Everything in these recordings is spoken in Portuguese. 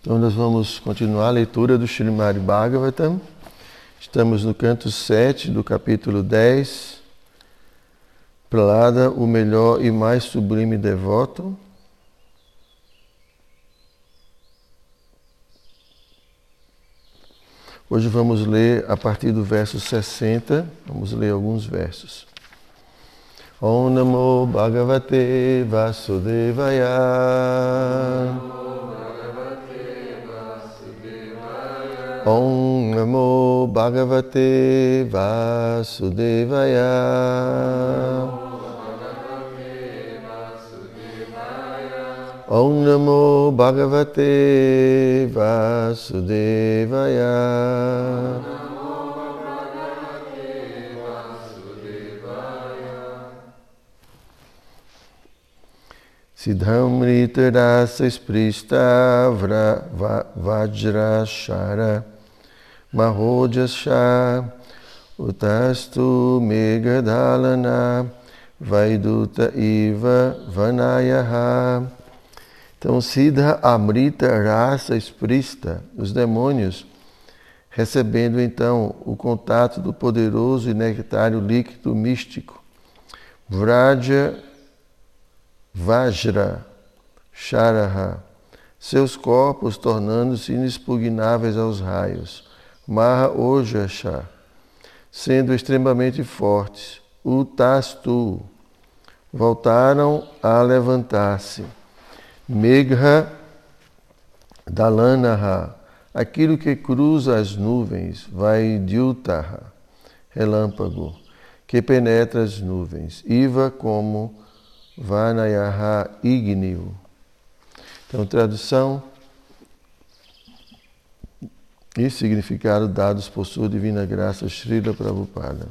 Então nós vamos continuar a leitura do Srimad Bhagavatam. Estamos no canto 7 do capítulo 10. Pralada, o melhor e mais sublime devoto. Hoje vamos ler a partir do verso 60, vamos ler alguns versos. Om Namo Bhagavate Vasudevaya. Om Namo Bhagavate Vasudevaya. Om Namo Bhagavate Vasudevaya. Siddhamrita rasa sprista vajrashara Mahojasha Utastu Megadalana Vaiduta Iva Vanayaha. Então, Siddha Amrita Rasa Esprista, os demônios, recebendo então o contato do poderoso e nectário líquido místico, Vraja Vajra Sharaha, seus corpos tornando-se inexpugnáveis aos raios. Maha Ojasha, sendo extremamente fortes, Utastu, voltaram a levantar-se. Megha Dalanaha, aquilo que cruza as nuvens, vai Dyutaha, relâmpago, que penetra as nuvens. Iva como Vanayaha Ignio. Então, tradução e significado dados por sua divina graça Srila Prabhupada.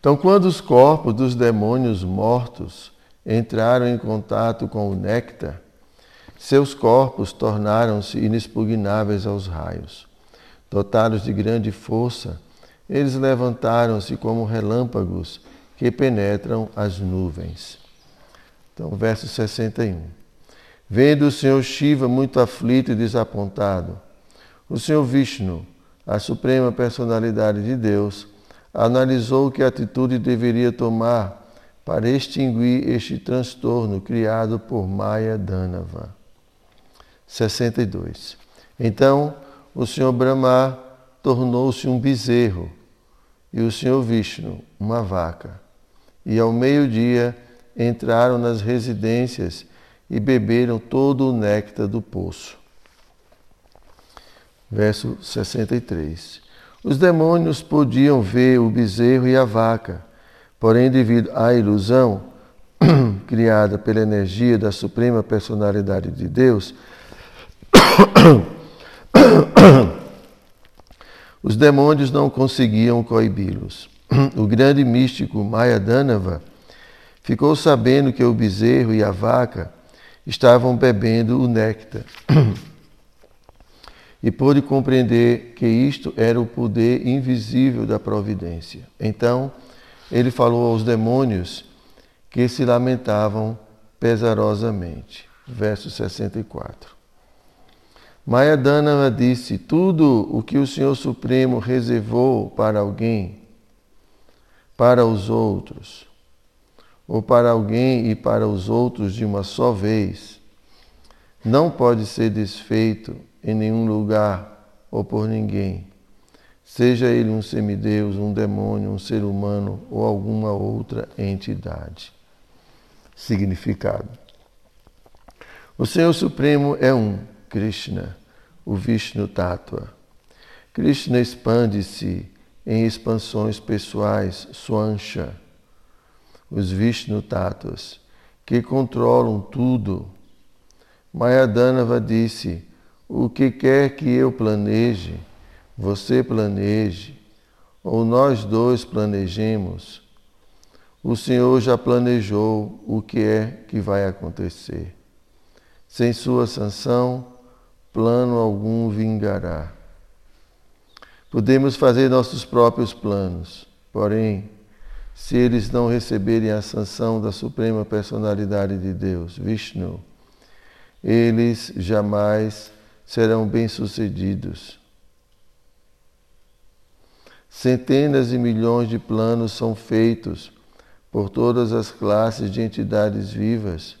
Então, quando os corpos dos demônios mortos entraram em contato com o néctar, seus corpos tornaram-se inexpugnáveis aos raios. Dotados de grande força, eles levantaram-se como relâmpagos que penetram as nuvens. Então, verso 61. Vendo o Senhor Shiva muito aflito e desapontado, o Senhor Vishnu, a suprema personalidade de Deus, analisou que atitude deveria tomar para extinguir este transtorno criado por Maya Danava. 62. Então, o Senhor Brahma tornou-se um bezerro e o Senhor Vishnu uma vaca. E ao meio-dia entraram nas residências e beberam todo o néctar do poço. Verso 63. Os demônios podiam ver o bezerro e a vaca, porém, devido à ilusão criada pela energia da Suprema Personalidade de Deus, os demônios não conseguiam coibi-los. O grande místico Mayadanava ficou sabendo que o bezerro e a vaca estavam bebendo o néctar. E pôde compreender que isto era o poder invisível da providência. Então, ele falou aos demônios que se lamentavam pesarosamente. Verso 64. Mayadana disse: Tudo o que o Senhor Supremo reservou para alguém, para os outros, ou para alguém e para os outros de uma só vez, não pode ser desfeito em nenhum lugar ou por ninguém, seja ele um semideus, um demônio, um ser humano ou alguma outra entidade. Significado: O Senhor Supremo é um, Krishna, o Vishnu Tattva. Krishna expande-se em expansões pessoais, Swansha os Vishnu Tattvas, que controlam tudo. Mayadanava disse: O que quer que eu planeje, você planeje, ou nós dois planejemos, o Senhor já planejou o que é que vai acontecer. Sem sua sanção, plano algum vingará. Podemos fazer nossos próprios planos, porém, se eles não receberem a sanção da Suprema Personalidade de Deus, Vishnu, eles jamais serão bem-sucedidos. Centenas de milhões de planos são feitos por todas as classes de entidades vivas,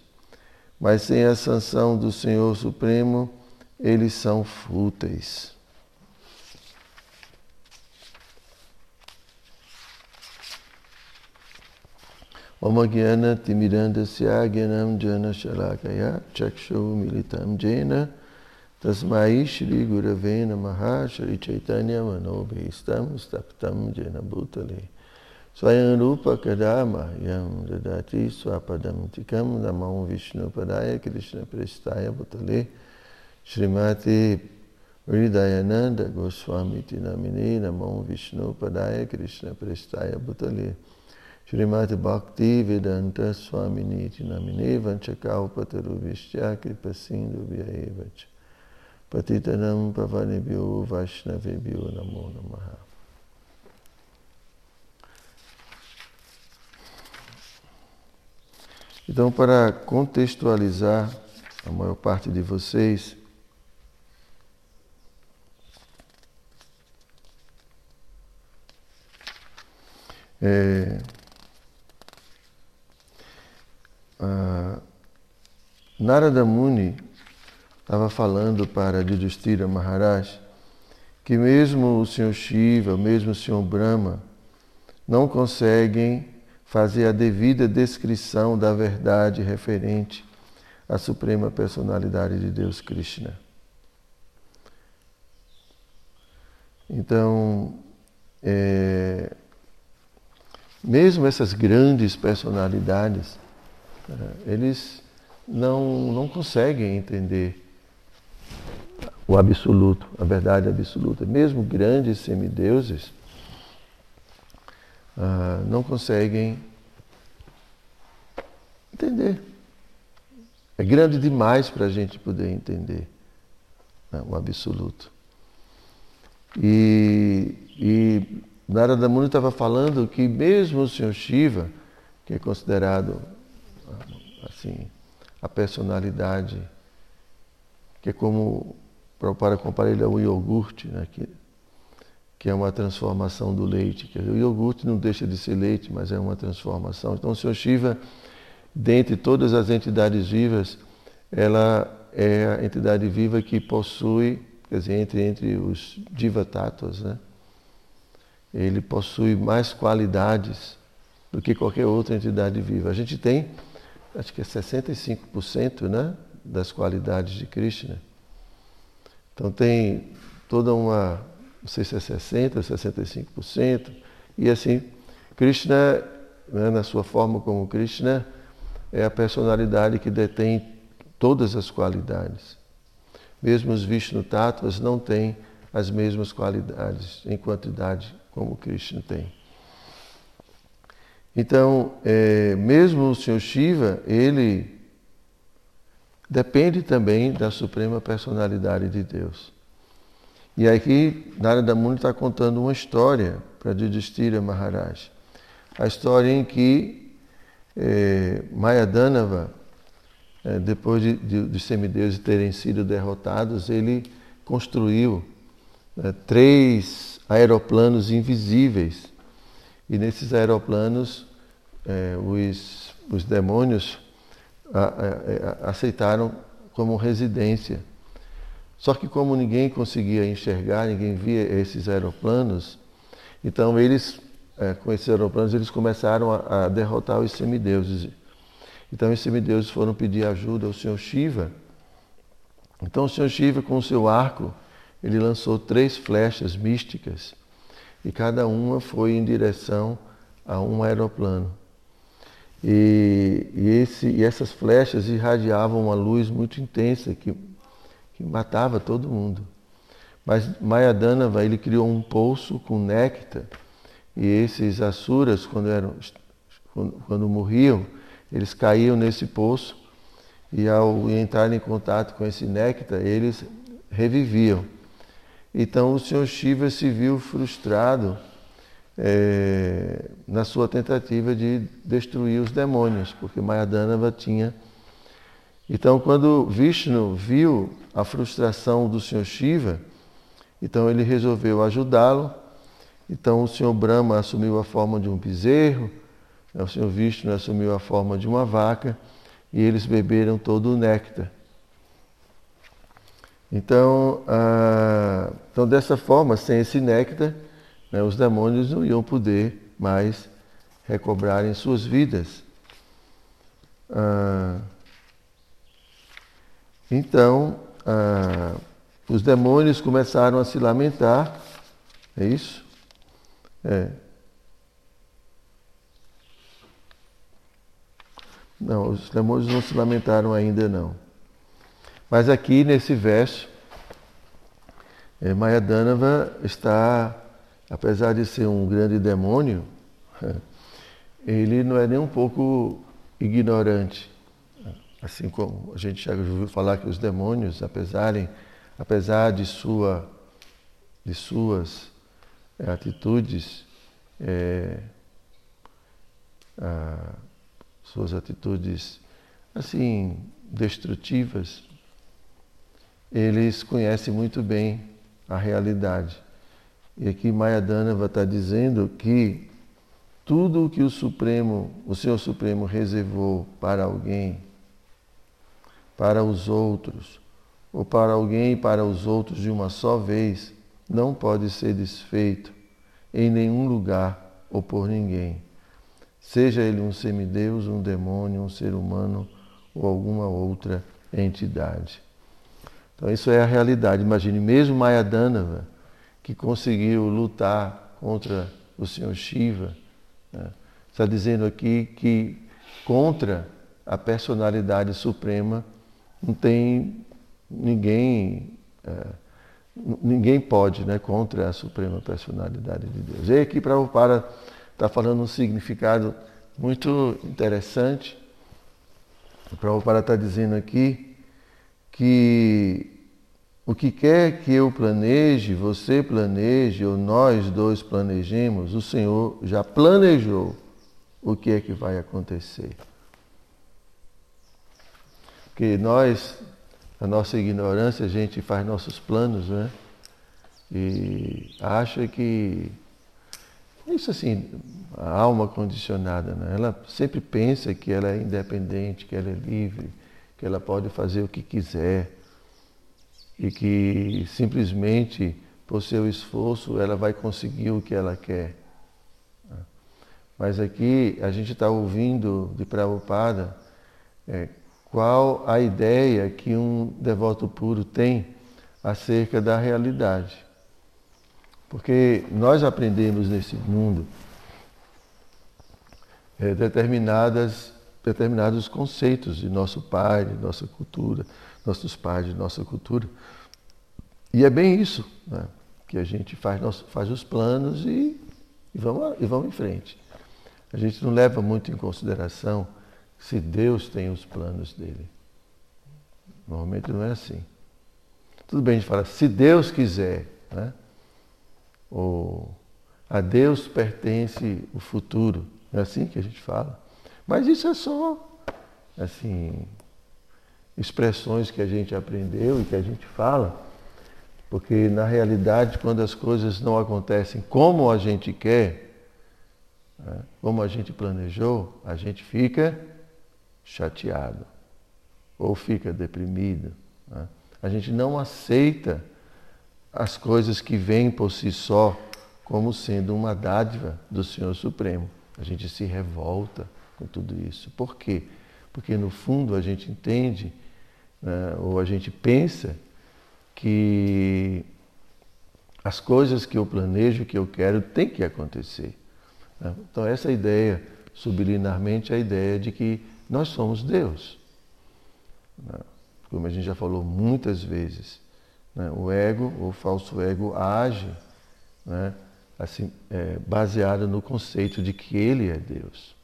mas sem a sanção do Senhor Supremo, eles são fúteis. मज्ञानतिमिरन्दस्य ज्ञानं जनशलाकया चक्षुमिलितं जेन तस्मै श्रीगुरवे नमः श्रीचैतन्यमनोभीष्टं स्तप्तं जेन भूतले स्वयं रूपकदा मह्यं ददाति स्वपदं तिकं नमो विष्णुपदाय कृष्णप्रेष्ठाय भूतले श्रीमाते हृदयानन्द गोस्वामीति नमिने नमो विष्णुपदाय कृष्णप्रेष्ठाय भूतले Srimati Bhakti Vedanta Swamini Namine Vanchakalpataru Vishtya Kripasindu Vyaevacha Patitanam Pavanebhyo Vaishnavebhyo Namo Namaha. Então, para contextualizar a maior parte de vocês, é, Narada Muni estava falando para Yudhishthira Maharaj que mesmo o Senhor Shiva, mesmo o Senhor Brahma, não conseguem fazer a devida descrição da verdade referente à Suprema Personalidade de Deus Krishna. Então, é, mesmo essas grandes personalidades, é, eles não, não conseguem entender o absoluto, a verdade absoluta. Mesmo grandes semideuses uh, não conseguem entender. É grande demais para a gente poder entender né, o absoluto. E, e Narada Muni estava falando que mesmo o Senhor Shiva, que é considerado assim a personalidade que é como para comparar ele ao iogurte, né, que, que é uma transformação do leite. Que o iogurte não deixa de ser leite, mas é uma transformação. Então, o Senhor Shiva, dentre todas as entidades vivas, ela é a entidade viva que possui, quer dizer, entre, entre os Diva Tattvas, né? ele possui mais qualidades do que qualquer outra entidade viva. A gente tem acho que é 65% né, das qualidades de Krishna. Então tem toda uma, não sei se é 60%, 65%, e assim, Krishna, né, na sua forma como Krishna, é a personalidade que detém todas as qualidades. Mesmo os Vishnu Tattvas não têm as mesmas qualidades em quantidade como Krishna tem. Então, é, mesmo o Senhor Shiva, ele depende também da suprema personalidade de Deus. E aqui, Narada Muni está contando uma história para Yudhishthira Maharaj. A história em que é, Mayadanava, é, depois de, de, semideuses terem sido derrotados, ele construiu é, três aeroplanos invisíveis e nesses aeroplanos, é, os, os demônios a, a, a, aceitaram como residência. Só que como ninguém conseguia enxergar, ninguém via esses aeroplanos, então eles, é, com esses aeroplanos, eles começaram a, derrotar os semideuses. Então os semideuses foram pedir ajuda ao Senhor Shiva. Então o Senhor Shiva, com o seu arco, ele lançou três flechas místicas e cada uma foi em direção a um aeroplano. E, e, esse, e essas flechas irradiavam uma luz muito intensa que, que matava todo mundo. Mas Mayadanava ele criou um poço com néctar e esses asuras, quando, eram, quando, quando morriam, eles caíam nesse poço e ao entrar em contato com esse néctar, eles reviviam. Então o senhor Shiva se viu frustrado é, na sua tentativa de destruir os demônios, porque Mayadanava tinha Então, quando Vishnu viu a frustração do Senhor Shiva, então ele resolveu ajudá-lo. Então, o Senhor Brahma assumiu a forma de um bezerro, o Senhor Vishnu assumiu a forma de uma vaca e eles beberam todo o néctar. Então, ah, então dessa forma, sem esse néctar, né, os demônios não iam poder mais recobrarem suas vidas. Ah, então, ah, os demônios começaram a se lamentar, é isso? É. Não, os demônios não se lamentaram ainda não. Mas aqui nesse verso, é, Mayadanava está, apesar de ser um grande demônio, ele não é nem um pouco ignorante. Assim como a gente já ouviu falar que os demônios, apesar, apesar de, sua, de suas é, atitudes, é, a, suas atitudes assim destrutivas, eles conhecem muito bem a realidade. E aqui Mayadanava está dizendo que tudo o que o Supremo, o Senhor Supremo reservou para alguém, para os outros, ou para alguém e para os outros de uma só vez, não pode ser desfeito em nenhum lugar ou por ninguém. Seja ele um semideus, um demônio, um ser humano ou alguma outra entidade. Então isso é a realidade. Imagine mesmo Mayadanava, que conseguiu lutar contra o Senhor Shiva, né? está dizendo aqui que contra a personalidade suprema não tem ninguém, é, ninguém pode, né, contra a suprema personalidade de Deus. E aqui Prabhupada está falando um significado muito interessante. Prabhupada está dizendo aqui que o que quer que eu planeje, você planeje, ou nós dois planejemos, o Senhor já planejou o que é que vai acontecer. Porque nós, a nossa ignorância, a gente faz nossos planos, né? E acha que. Isso assim, a alma condicionada, né? Ela sempre pensa que ela é independente, que ela é livre, que ela pode fazer o que quiser e que simplesmente por seu esforço ela vai conseguir o que ela quer. Mas aqui a gente está ouvindo de Prabhupada é, qual a ideia que um devoto puro tem acerca da realidade. Porque nós aprendemos nesse mundo é, determinadas, determinados conceitos de nosso pai, de nossa cultura, nossos pais, de nossa cultura. E é bem isso, né? que a gente faz, faz os planos e, e, vamos, e vamos em frente. A gente não leva muito em consideração se Deus tem os planos dele. Normalmente não é assim. Tudo bem, a gente fala, se Deus quiser, né? Ou a Deus pertence o futuro. É assim que a gente fala. Mas isso é só, assim, expressões que a gente aprendeu e que a gente fala, porque na realidade, quando as coisas não acontecem como a gente quer, né, como a gente planejou, a gente fica chateado ou fica deprimido. Né? A gente não aceita as coisas que vêm por si só como sendo uma dádiva do Senhor Supremo. A gente se revolta com tudo isso. Por quê? Porque no fundo a gente entende né, ou a gente pensa que as coisas que eu planejo, que eu quero, tem que acontecer. Né? Então essa ideia, subliminarmente, é a ideia de que nós somos Deus. Né? Como a gente já falou muitas vezes, né? o ego, o falso ego, age né? assim, é, baseado no conceito de que ele é Deus.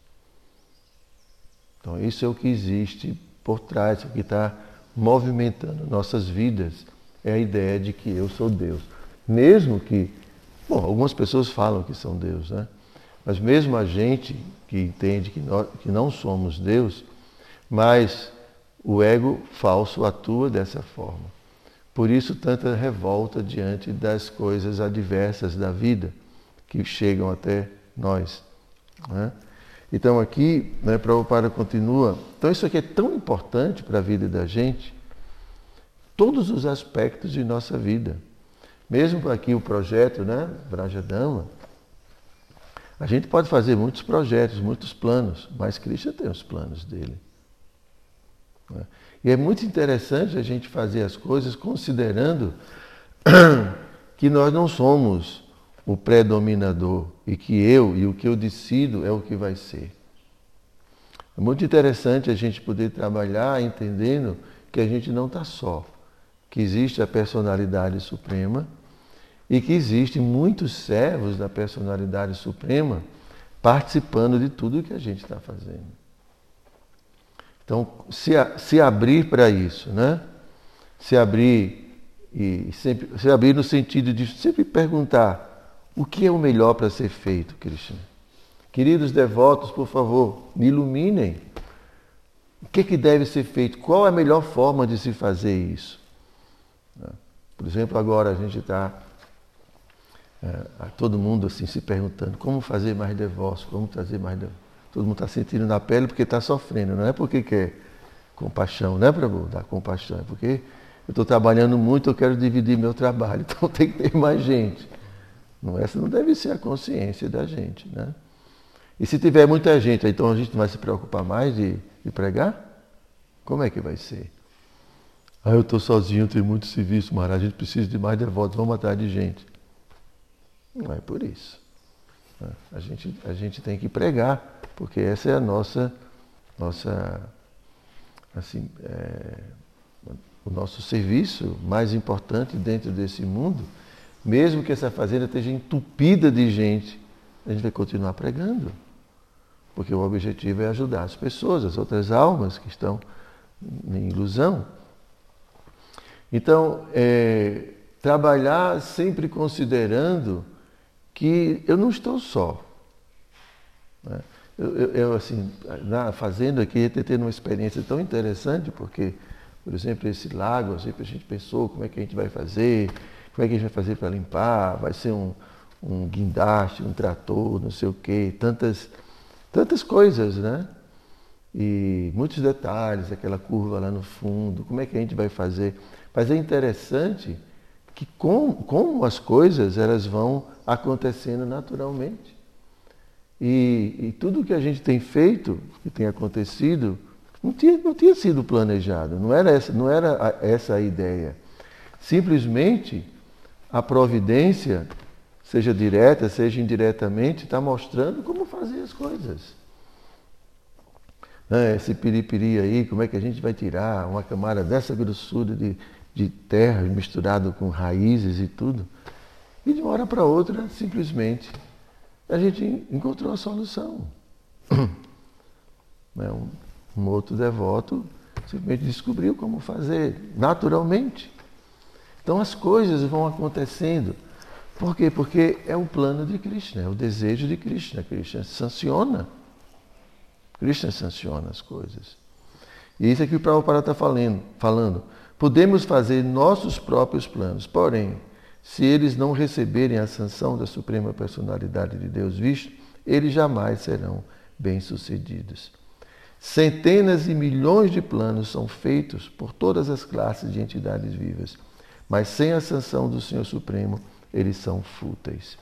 Então isso é o que existe por trás, o que está movimentando nossas vidas é a ideia de que eu sou Deus. Mesmo que, bom, algumas pessoas falam que são Deus, né? Mas mesmo a gente que entende que, nós, que não somos Deus, mas o ego falso atua dessa forma. Por isso, tanta revolta diante das coisas adversas da vida que chegam até nós. Né? Então, aqui, né, Prabhupada continua. Então, isso aqui é tão importante para a vida da gente, todos os aspectos de nossa vida. Mesmo aqui o projeto, né, Brajadama, a gente pode fazer muitos projetos, muitos planos, mas Krishna tem os planos dele. Né? E é muito interessante a gente fazer as coisas considerando que nós não somos o predominador e que eu e o que eu decido é o que vai ser. É muito interessante a gente poder trabalhar entendendo que a gente não está só, que existe a personalidade suprema e que existem muitos servos da personalidade suprema participando de tudo que a gente está fazendo. Então, se, se abrir para isso, né? Se abrir e sempre se abrir no sentido de sempre perguntar o que é o melhor para ser feito, Krishna. Queridos devotos, por favor, me iluminem. O que, é que deve ser feito? Qual é a melhor forma de se fazer isso? Por exemplo, agora a gente está é, todo mundo assim se perguntando como fazer mais devotos, como trazer mais devotos. Todo mundo está sentindo na pele porque está sofrendo, não é porque quer compaixão, né, Prabhu? Dar compaixão, é porque eu estou trabalhando muito, eu quero dividir meu trabalho, então tem que ter mais gente. Não, essa não deve ser a consciência da gente, né? E se tiver muita gente, então a gente não vai se preocupar mais de, de pregar? Como é que vai ser? Ah, eu estou sozinho, tenho muito serviço, mas a gente precisa de mais devotos, vamos atrás de gente. Não é por isso. A gente, a gente tem que pregar, porque essa é a nossa, nossa assim, é, o nosso serviço mais importante dentro desse mundo. Mesmo que essa fazenda esteja entupida de gente, a gente vai continuar pregando. Porque o objetivo é ajudar as pessoas, as outras almas que estão em ilusão. Então, é, trabalhar sempre considerando que eu não estou só. Né? Eu, eu, eu, assim, na fazenda aqui, tendo uma experiência tão interessante, porque, por exemplo, esse lago, sempre a gente pensou como é que a gente vai fazer, como é que a gente vai fazer para limpar, vai ser um, um guindaste, um trator, não sei o quê, tantas, tantas coisas, né? E muitos detalhes, aquela curva lá no fundo, como é que a gente vai fazer. Mas é interessante que com, como as coisas elas vão acontecendo naturalmente. E, e tudo que a gente tem feito, que tem acontecido, não tinha, não tinha sido planejado, não era, essa, não era essa a ideia. Simplesmente a providência, seja direta, seja indiretamente, está mostrando como fazer as coisas. Né, esse piripiri aí, como é que a gente vai tirar uma camada dessa grossura de, de terra misturado com raízes e tudo. E de uma hora para outra, simplesmente, a gente encontrou a solução. Né, um, um outro devoto simplesmente descobriu como fazer, naturalmente. Então as coisas vão acontecendo. Por quê? Porque é o plano de Krishna, é o desejo de Krishna. Krishna sanciona. Krishna sanciona as coisas. E isso é que o Prabhupada está falando, falando. Podemos fazer nossos próprios planos, porém, se eles não receberem a sanção da Suprema Personalidade de Deus visto, eles jamais serão bem-sucedidos. Centenas e milhões de planos são feitos por todas as classes de entidades vivas, mas sem a sanção do Senhor Supremo, eles são fúteis.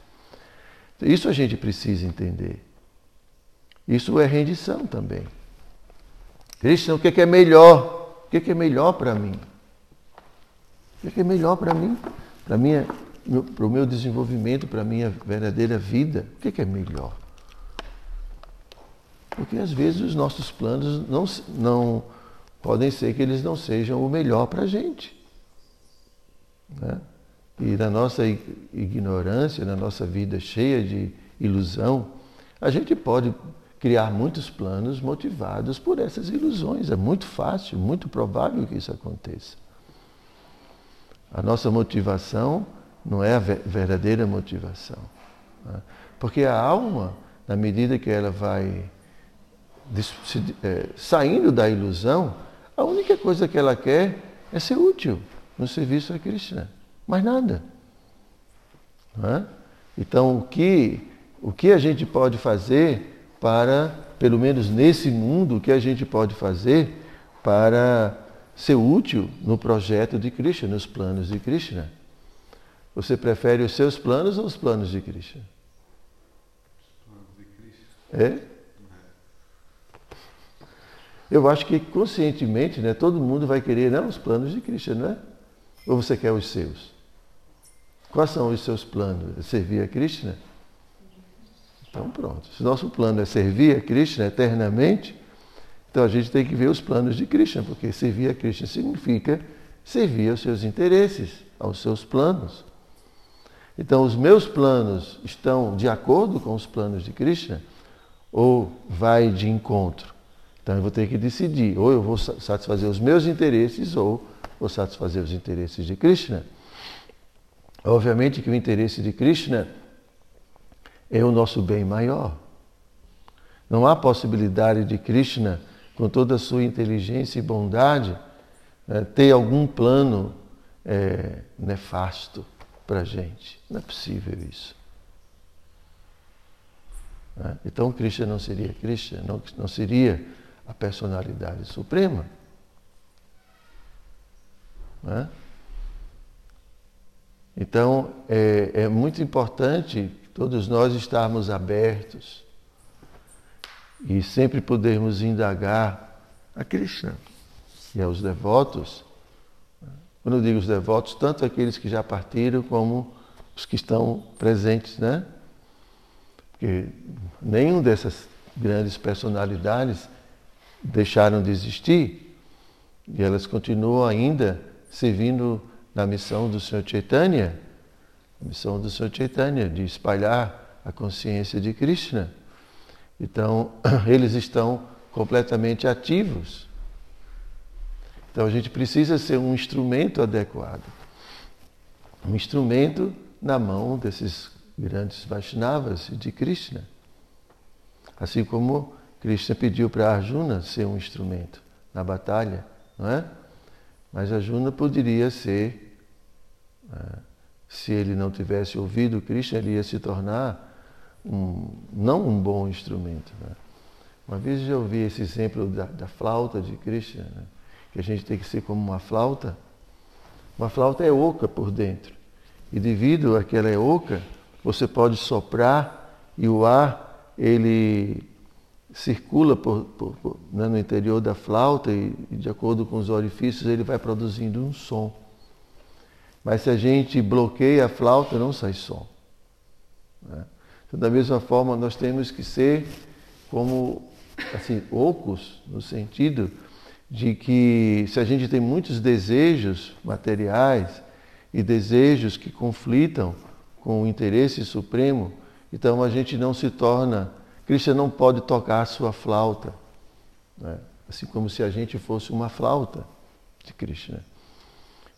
Isso a gente precisa entender. Isso é rendição também. Krishna, o que é melhor? O que é melhor para mim? O que é melhor para mim? Para para o meu desenvolvimento, para a minha verdadeira vida, o que é melhor? Porque às vezes os nossos planos não, não podem ser que eles não sejam o melhor para a gente. Né? E na nossa ignorância, na nossa vida cheia de ilusão, a gente pode criar muitos planos motivados por essas ilusões. É muito fácil, muito provável que isso aconteça. A nossa motivação não é a verdadeira motivação. Né? Porque a alma, na medida que ela vai é, saindo da ilusão, A única coisa que ela quer é ser útil no serviço a Krishna. Mais nada. É? Então, o que, o que a gente pode fazer para, pelo menos nesse mundo, o que a gente pode fazer para ser útil no projeto de Krishna, nos planos de Krishna? Você prefere os seus planos ou os planos de Krishna? É? Eu acho que conscientemente, né, todo mundo vai querer não, os planos de Krishna, não é? Ou você quer os seus? Quais são os seus planos? É servir a Krishna? Então pronto. Se nosso plano é servir a Krishna eternamente, então a gente tem que ver os planos de Krishna, porque servir a Krishna significa servir aos seus interesses, aos seus planos. Então os meus planos estão de acordo com os planos de Krishna ou vai de encontro? Então eu vou ter que decidir, ou eu vou satisfazer os meus interesses ou vou satisfazer os interesses de Krishna. Obviamente que o interesse de Krishna é o nosso bem maior. Não há possibilidade de Krishna, com toda a sua inteligência e bondade, né, ter algum plano é, nefasto para a gente. Não é possível isso. Né? Então Krishna não seria Krishna, não, não seria a personalidade suprema. Né? Então, é, é muito importante todos nós estarmos abertos e sempre podermos indagar a Krishna e aos devotos. Quando eu digo os devotos, tanto aqueles que já partiram como os que estão presentes, né? Porque nenhum dessas grandes personalidades deixaram de existir e elas continuam ainda servindo na missão do Senhor Chaitanya, a missão do Senhor Chaitanya de espalhar a consciência de Krishna. Então, eles estão completamente ativos. Então, a gente precisa ser um instrumento adequado. Um instrumento na mão desses grandes Vaishnavas de Krishna. Assim como Krishna pediu para Arjuna ser um instrumento na batalha, não é? Mas Arjuna poderia ser, é, se ele não tivesse ouvido Krishna, ele ia se tornar um, não um bom instrumento. Né? Uma vez eu ouvi esse exemplo da, da flauta de Krishna, né? que a gente tem que ser como uma flauta. Uma flauta é oca por dentro. E devido a que ela é oca, você pode soprar e o ar ele circula por, por, por, né, no interior da flauta e, de acordo com os orifícios, ele vai produzindo um som. Mas se a gente bloqueia a flauta, não sai som. Né? Então, da mesma forma, nós temos que ser como assim, ocos, no sentido de que se a gente tem muitos desejos materiais e desejos que conflitam com o interesse supremo, então a gente não se torna. Krishna não pode tocar a sua flauta, né? assim como se a gente fosse uma flauta de Krishna.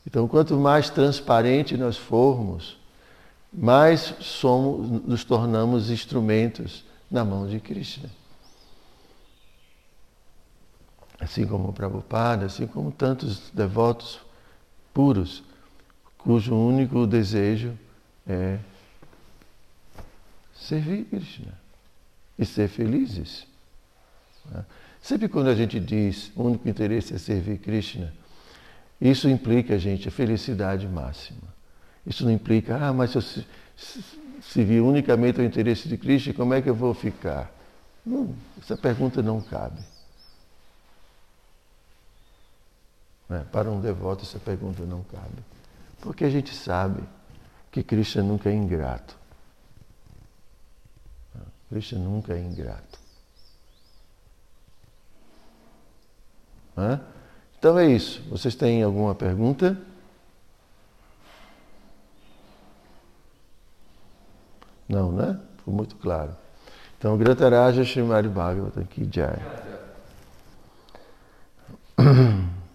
Então, quanto mais transparente nós formos, mais somos, nos tornamos instrumentos na mão de Krishna. Assim como o Prabhupada, assim como tantos devotos puros, cujo único desejo é servir Krishna e ser felizes. Né? Sempre quando a gente diz o único interesse é servir Krishna, isso implica gente a felicidade máxima. Isso não implica, ah, mas se eu servir unicamente ao interesse de Krishna, como é que eu vou ficar? Não, essa pergunta não cabe. Né? Para um devoto, essa pergunta não cabe. Porque a gente sabe que Krishna nunca é ingrato. Krishna nunca é ingrato. Hã? Então é isso. Vocês têm alguma pergunta? Não, né? Ficou muito claro. Então, Grataraja Srimari Bhagavatam Ki Jai.